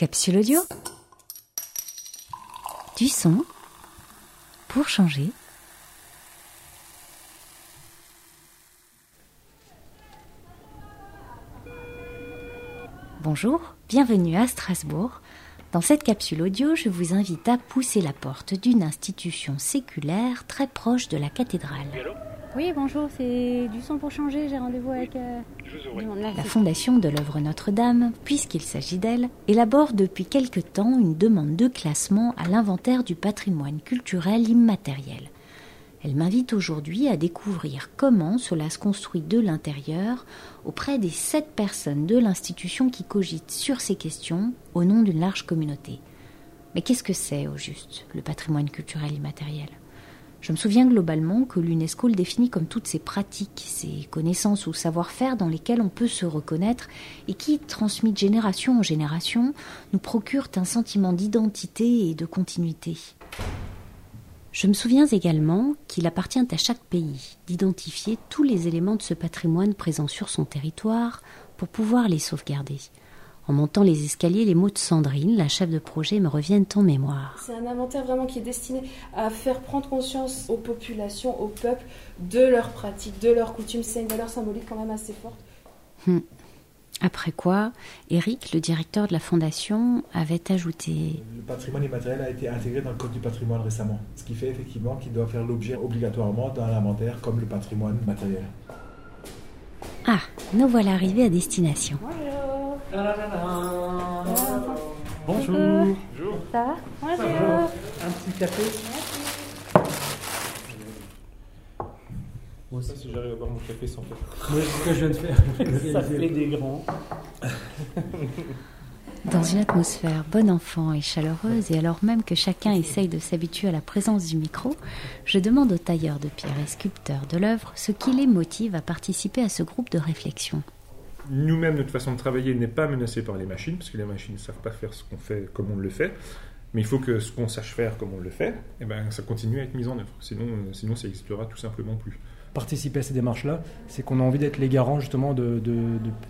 Capsule audio. Du son pour changer. Bonjour, bienvenue à Strasbourg. Dans cette capsule audio, je vous invite à pousser la porte d'une institution séculaire très proche de la cathédrale. Oui, bonjour, c'est du son pour changer. J'ai rendez-vous avec. Euh, la fondation de l'œuvre Notre-Dame, puisqu'il s'agit d'elle, élabore depuis quelque temps une demande de classement à l'inventaire du patrimoine culturel immatériel. Elle m'invite aujourd'hui à découvrir comment cela se construit de l'intérieur auprès des sept personnes de l'institution qui cogitent sur ces questions au nom d'une large communauté. Mais qu'est-ce que c'est au juste le patrimoine culturel immatériel? Je me souviens globalement que l'UNESCO le définit comme toutes ces pratiques, ces connaissances ou savoir-faire dans lesquels on peut se reconnaître et qui, transmis de génération en génération, nous procurent un sentiment d'identité et de continuité. Je me souviens également qu'il appartient à chaque pays d'identifier tous les éléments de ce patrimoine présent sur son territoire pour pouvoir les sauvegarder. En montant les escaliers, les mots de Sandrine, la chef de projet, me reviennent en mémoire. C'est un inventaire vraiment qui est destiné à faire prendre conscience aux populations, aux peuples, de leurs pratiques, de leurs coutumes. C'est une valeur symbolique quand même assez forte. Hmm. Après quoi, Eric, le directeur de la fondation, avait ajouté Le patrimoine immatériel a été intégré dans le Code du patrimoine récemment, ce qui fait effectivement qu'il doit faire l'objet obligatoirement d'un inventaire comme le patrimoine matériel. Ah, nous voilà arrivés à destination. Bonjour. Bonjour. Ça va Bonjour. Un petit café Moi aussi, si j'arrive à boire mon café sans faire. Moi, c'est ce que je viens de faire. Ça fait des grands. Dans une atmosphère bon enfant et chaleureuse, et alors même que chacun essaye de s'habituer à la présence du micro, je demande au tailleur de pierre et sculpteur de l'œuvre ce qui les motive à participer à ce groupe de réflexion nous-mêmes, notre façon de travailler n'est pas menacée par les machines, parce que les machines ne savent pas faire ce qu'on fait comme on le fait. Mais il faut que ce qu'on sache faire comme on le fait, eh ben, ça continue à être mis en œuvre. Sinon, euh, sinon ça n'existera tout simplement plus. Participer à ces démarches-là, c'est qu'on a envie d'être les garants justement de,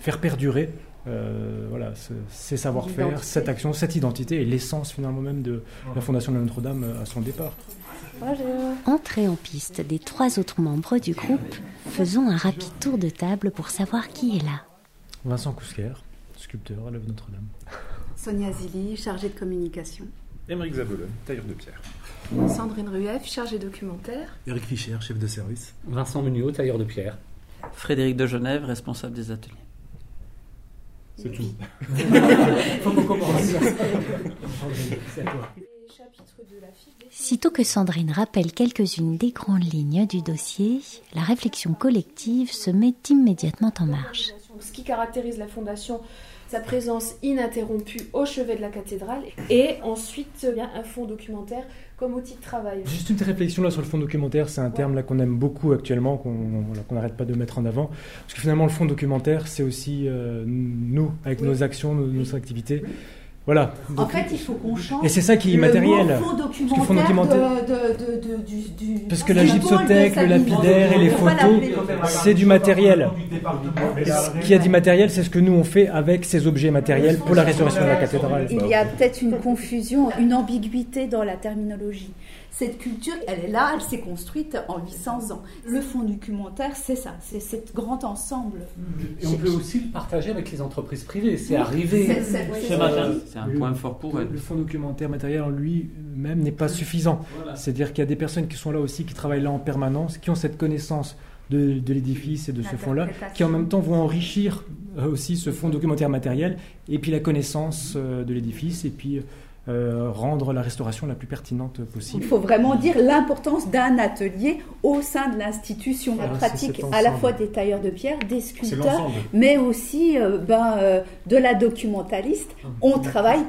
faire perdurer euh, voilà, ces savoir-faire, cette action, cette identité et l'essence finalement même de la Fondation de Notre-Dame euh, à son départ. Entrée en piste des trois autres membres du groupe, faisons un rapide tour de table pour savoir qui est là. Vincent Cousquer, sculpteur à l'œuvre Notre-Dame. Sonia Zilli, chargée de communication. Émeric Zabelon, tailleur de pierre. Sandrine Rueff, chargée documentaire. Eric Fischer, chef de service. Vincent Mugnot, tailleur de pierre. Frédéric de Genève, responsable des ateliers. C'est tout. Faut qu'on commence. Sitôt que Sandrine rappelle quelques-unes des grandes lignes du dossier, la réflexion collective se met immédiatement en marche. Ce qui caractérise la fondation, sa présence ininterrompue au chevet de la cathédrale, et ensuite bien un fonds documentaire comme outil de travail. Juste une réflexion là sur le fonds documentaire, c'est un terme là qu'on aime beaucoup actuellement, qu'on n'arrête pas de mettre en avant, parce que finalement le fonds documentaire, c'est aussi euh, nous, avec nos actions, nos activités. Voilà. en fait, il faut qu'on change. Et c'est ça qui est immatériel. Le fond documentaire, de, du, Parce que la gypsothèque, le lapidaire et les photos, c'est du matériel. Ce qu'il y a d'immatériel, c'est ce que nous on fait avec ces objets matériels pour la restauration de la cathédrale. Il y a peut-être une confusion, une ambiguïté dans la terminologie. Cette culture, elle est là, elle s'est construite en 800 ans. Le fonds documentaire, c'est ça, c'est ce grand ensemble. Et on peut aussi le partager avec les entreprises privées. C'est arrivé ce matin. C'est un point fort pour elle. Le fonds documentaire matériel en lui-même n'est pas suffisant. C'est-à-dire qu'il y a des personnes qui sont là aussi, qui travaillent là en permanence, qui ont cette connaissance de, l'édifice et de ce fonds-là, qui en même temps vont enrichir euh, aussi ce fonds documentaire matériel, et puis la connaissance euh, de l'édifice, et puis euh, rendre la restauration la plus pertinente possible. Il faut vraiment dire l'importance d'un atelier au sein de l'institution. La pratique à la fois des tailleurs de pierre, des sculpteurs, mais aussi euh, ben, euh, de la documentaliste. Ah, On travaille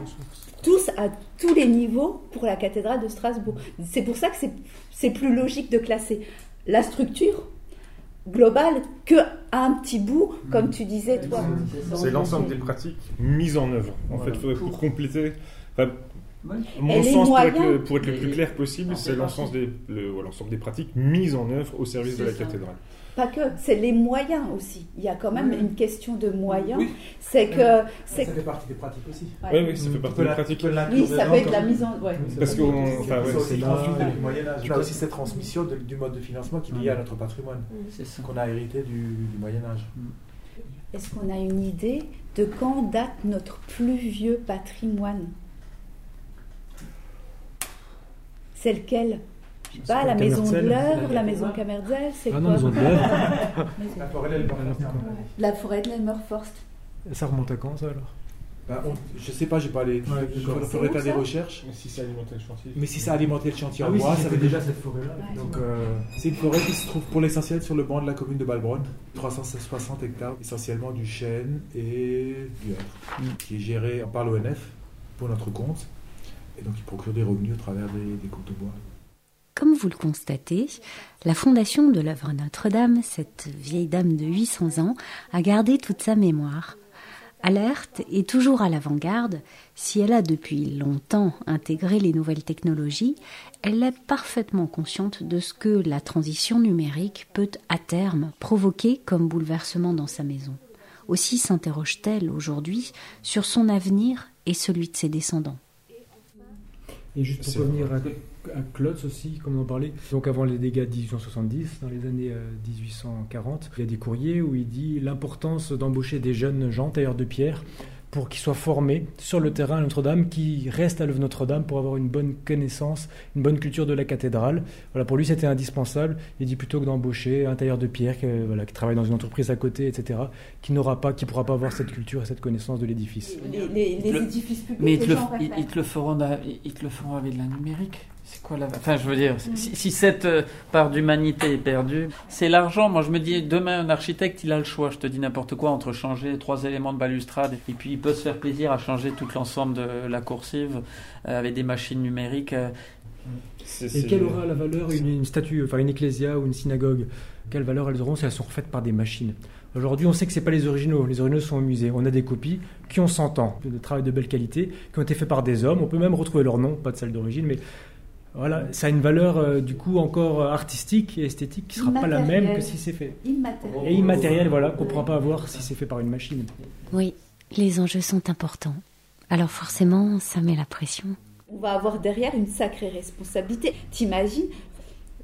tous à tous les niveaux pour la cathédrale de Strasbourg. C'est pour ça que c'est plus logique de classer la structure globale que un petit bout, comme tu disais toi. C'est l'ensemble des pratiques mises en œuvre. En fait, pour compléter mon sens, pour être, le, plus clair possible, c'est l'ensemble des, des pratiques mises en œuvre au service de la cathédrale. pas que, c'est les moyens aussi. Il y a quand même une question de moyens. C'est que. Ça fait partie des pratiques aussi. Oui, oui, ça fait partie des pratiques. Oui, ça peut être la mise en. Ouais. Parce qu'on. Enfin, ouais, c'est du Moyen Âge. On a aussi cette transmission du mode de financement qui est lié à notre patrimoine, qu'on a hérité du, Moyen Âge. Est-ce qu'on a une idée de quand date notre plus vieux patrimoine? C'est lequel pas la maison de l'œuvre, la maison Camerzel, c'est ah quoi maison de l'œuvre. la forêt de La forêt de l'Elmerforst. Ça remonte à quand ça alors? Bah, je sais pas, j'ai pas les. Ouais, il faudrait faire des recherches? Mais si ça alimentait le chantier. Mais si ça alimentait le chantier ah en oui, bois, ça avait déjà cette forêt-là. Donc, euh, c'est une forêt qui se trouve pour l'essentiel sur le banc de la commune de Balbronn. 360 hectares, essentiellement du chêne et du hêtre, mm. qui est géré par l'ONF pour notre compte. Et donc, il procure des revenus au travers des, des de bois. Comme vous le constatez, la fondation de l'œuvre Notre-Dame, cette vieille dame de 800 ans, a gardé toute sa mémoire. Alerte et toujours à l'avant-garde, si elle a depuis longtemps intégré les nouvelles technologies, elle est parfaitement consciente de ce que la transition numérique peut à terme provoquer comme bouleversement dans sa maison. Aussi s'interroge-t-elle aujourd'hui sur son avenir et celui de ses descendants. Et juste pour revenir à à Klotz aussi, comme on en parlait. Donc avant les dégâts de 1870, dans les années 1840, euh, il y a des courriers où il dit l'importance d'embaucher des jeunes gens tailleurs de pierre pour qu'ils soient formés sur le terrain à Notre-Dame, qui restent à l'œuvre Notre-Dame pour avoir une bonne connaissance, une bonne culture de la cathédrale. Voilà, pour lui, c'était indispensable. Il dit plutôt que d'embaucher un tailleur de pierre qui, voilà, qui travaille dans une entreprise à côté, etc., qui n'aura pas, qui pourra pas avoir cette culture et cette connaissance de l'édifice. Les, édifices publics, mais ils te, le, ils, te le feront, ils te le feront avec de la numérique. C'est quoi la. Enfin, je veux dire, si, cette euh, part d'humanité est perdue, c'est l'argent. Moi, je me dis, demain, un architecte, il a le choix, je te dis n'importe quoi, entre changer trois éléments de balustrade et puis il peut se faire plaisir à changer tout l'ensemble de la coursive euh, avec des machines numériques. Euh. et quelle aura la valeur une, statue, enfin une ecclésia ou une synagogue? Quelle valeur elles auront si elles sont refaites par des machines? Aujourd'hui, on sait que ce pas les originaux. Les originaux sont au musée. On a des copies qui ont 100 ans, de travail de belle qualité, qui ont été faits par des hommes. On peut même retrouver leur nom, pas de celle d'origine, mais voilà, ça a une valeur euh, du coup encore euh, artistique et esthétique qui ne sera pas la même que si c'est fait. Immatériel. Et immatériel, voilà, qu'on ne pourra pas avoir si c'est fait par une machine. Oui, les enjeux sont importants. Alors forcément, ça met la pression. On va avoir derrière une sacrée responsabilité. T'imagines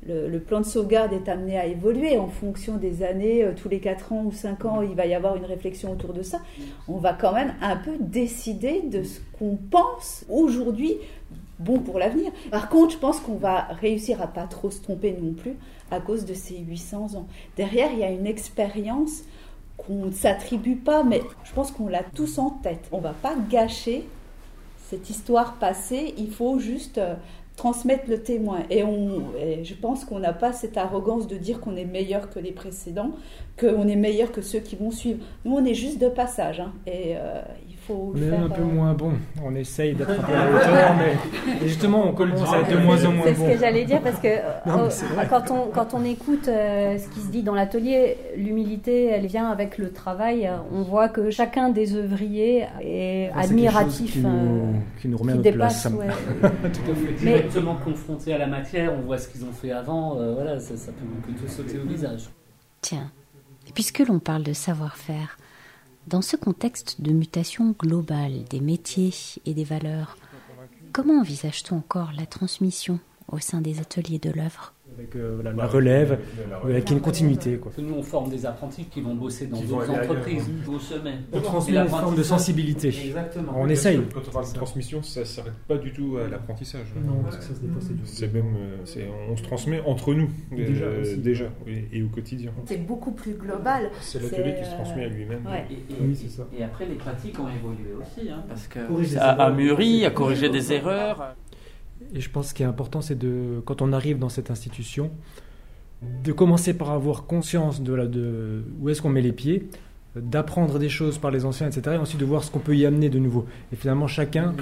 le, le, plan de sauvegarde est amené à évoluer en fonction des années, euh, tous les 4 ans ou 5 ans, il va y avoir une réflexion autour de ça. On va quand même un peu décider de ce qu'on pense aujourd'hui bon pour l'avenir. Par contre, je pense qu'on va réussir à pas trop se tromper non plus à cause de ces 800 ans. Derrière, il y a une expérience qu'on ne s'attribue pas, mais je pense qu'on l'a tous en tête. On va pas gâcher cette histoire passée, il faut juste euh, transmettre le témoin. Et, on, je pense qu'on n'a pas cette arrogance de dire qu'on est meilleur que les précédents, qu'on est meilleur que ceux qui vont suivre. Nous, on est juste de passage. Hein, et euh, on est un peu euh, moins bon. On essaye d'être un peu à la hauteur, mais justement, on commence à être de moins en moins bon. C'est ce que j'allais dire parce que quand, on, quand on écoute euh, ce qui se dit dans l'atelier, l'humilité, elle vient avec le travail. On voit que chacun des œuvriers est admiratif. Qui nous, remet à notre place. Ouais. Tout à fait. Directement confronté à la matière, on voit ce qu'ils ont fait avant. voilà, ça, ça peut plutôt sauter au visage. Tiens, puisque l'on parle de savoir-faire, dans ce contexte de mutation globale des métiers et des valeurs, comment envisage-t-on encore la transmission au sein des ateliers de l'œuvre? Avec euh, la relève, avec une continuité. Quoi. Nous, on forme des apprentis qui vont bosser dans d'autres entreprises au sommet. On transmet une forme de sensibilité. Exactement. On essaye. Quand on parle de transmission, ça ne s'arrête pas du tout à l'apprentissage. Non, parce que ça se dépasse C'est même, euh, on se transmet entre nous, déjà, euh, déjà et, au quotidien. C'est beaucoup plus global. C'est l'atelier qui se transmet à lui-même. Et, oui, c'est ça. Et après, les pratiques ont évolué aussi, hein, parce que ça a mûri, a corrigé des erreurs. Et je pense qu'il est important, c'est de, quand on arrive dans cette institution, de commencer par avoir conscience de, où est-ce qu'on met les pieds, d'apprendre des choses par les anciens, etc. Et ensuite de voir ce qu'on peut y amener de nouveau. Et finalement, chacun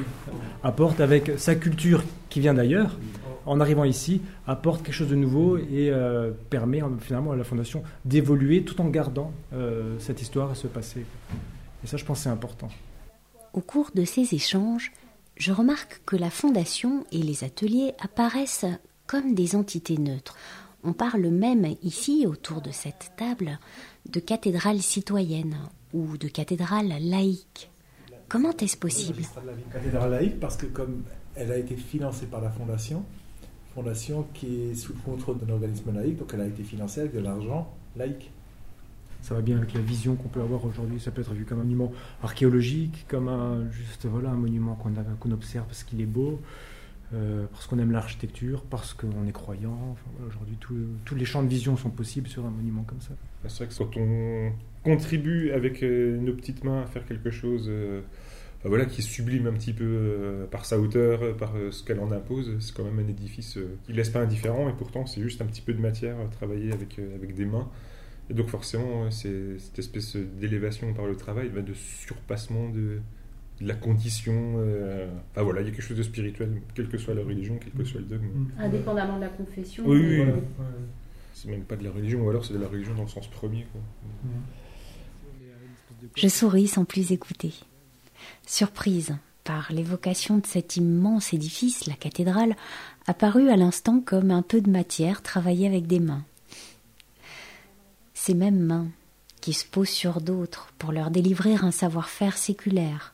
apporte avec sa culture qui vient d'ailleurs, en arrivant ici, apporte quelque chose de nouveau et euh, permet finalement à la Fondation d'évoluer tout en gardant euh, cette histoire et ce passé. Et ça, je pense, c'est important. Au cours de ces échanges, je remarque que la fondation et les ateliers apparaissent comme des entités neutres. On parle même ici, autour de cette table, de cathédrale citoyenne ou de cathédrale laïque. Comment est-ce possible? Cathédrale laïque parce que comme elle a été financée par la Fondation, fondation qui est sous le contrôle d'un organisme laïque, donc elle a été financée avec de l'argent laïque. Ça va bien avec la vision qu'on peut avoir aujourd'hui. Ça peut être vu comme un monument archéologique, comme un, juste voilà, un monument qu'on observe parce qu'il est beau, euh, parce qu'on aime l'architecture, parce qu'on est croyant. aujourd'hui, tous les champs de vision sont possibles sur un monument comme ça. C'est vrai que quand on contribue avec euh, nos petites mains à faire quelque chose euh, voilà, qui sublime un petit peu par sa hauteur, par ce qu'elle en impose, c'est quand même un édifice qui ne laisse pas indifférent, et pourtant c'est juste un petit peu de matière à travailler avec, avec des mains. Et donc forcément, c'est cette espèce d'élévation par le travail, de surpassement de, la condition. Euh, enfin voilà, il y a quelque chose de spirituel, quelle que soit la religion, quel que soit le dogme. Mm. Indépendamment de la confession. Oui, oui. C'est même pas de la religion, ou alors c'est de la religion dans le sens premier. Je souris sans plus écouter. Surprise par l'évocation de cet immense édifice, la cathédrale, apparue à l'instant comme un peu de matière travaillée avec des mains ces mêmes mains qui se posent sur d'autres pour leur délivrer un savoir-faire séculaire,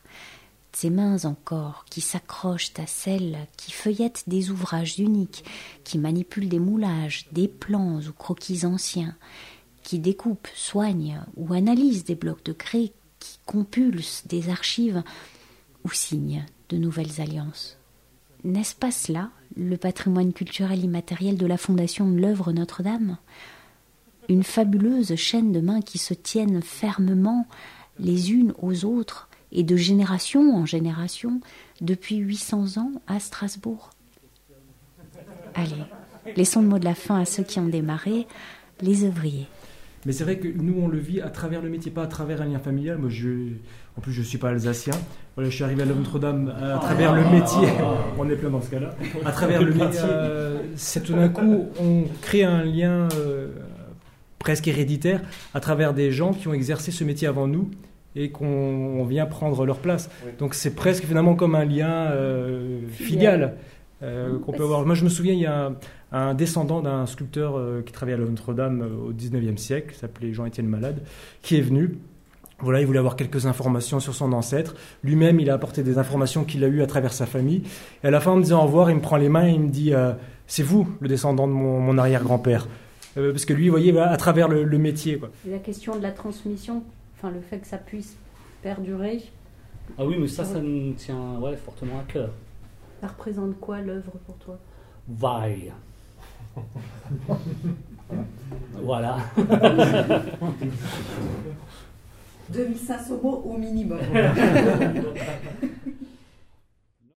ces mains encore qui s'accrochent à celles qui feuillettent des ouvrages uniques, qui manipulent des moulages, des plans ou croquis anciens, qui découpent, soignent ou analysent des blocs de craie, qui compulsent des archives ou signent de nouvelles alliances. N'est-ce pas cela le patrimoine culturel immatériel de la Fondation de l'œuvre Notre-Dame? Une fabuleuse chaîne de mains qui se tiennent fermement les unes aux autres et de génération en génération depuis 800 ans à Strasbourg. Allez, laissons le mot de la fin à ceux qui ont démarré, les ouvriers. Mais c'est vrai que nous, on le vit à travers le métier, pas à travers un lien familial. Moi, je, en plus, je ne suis pas alsacien. Voilà, je suis arrivé à Notre-Dame à travers le métier. On est plein dans ce cas-là. À travers le métier, euh, c'est tout d'un coup, on crée un lien, euh, presque héréditaire à travers des gens qui ont exercé ce métier avant nous et qu'on vient prendre leur place. Donc c'est presque finalement comme un lien euh, filial euh, qu'on peut avoir. Moi je me souviens, il y a un, descendant d'un sculpteur euh, qui travaillait à Notre-Dame au 19e siècle, qui s'appelait Jean-Étienne Malade, qui est venu. Voilà, il voulait avoir quelques informations sur son ancêtre. Lui-même, il a apporté des informations qu'il a eues à travers sa famille. Et à la fin, en me disant au revoir, il me prend les mains et il me dit C'est vous, le descendant de mon arrière-grand-père. Euh, parce que lui, vous voyez, à travers le, métier. Quoi. la question de la transmission, enfin le fait que ça puisse perdurer. Ah oui, mais ça, ça nous tient ouais, fortement à cœur. Ça représente quoi l'œuvre pour toi? Vaille. voilà. 2500 mots au minimum.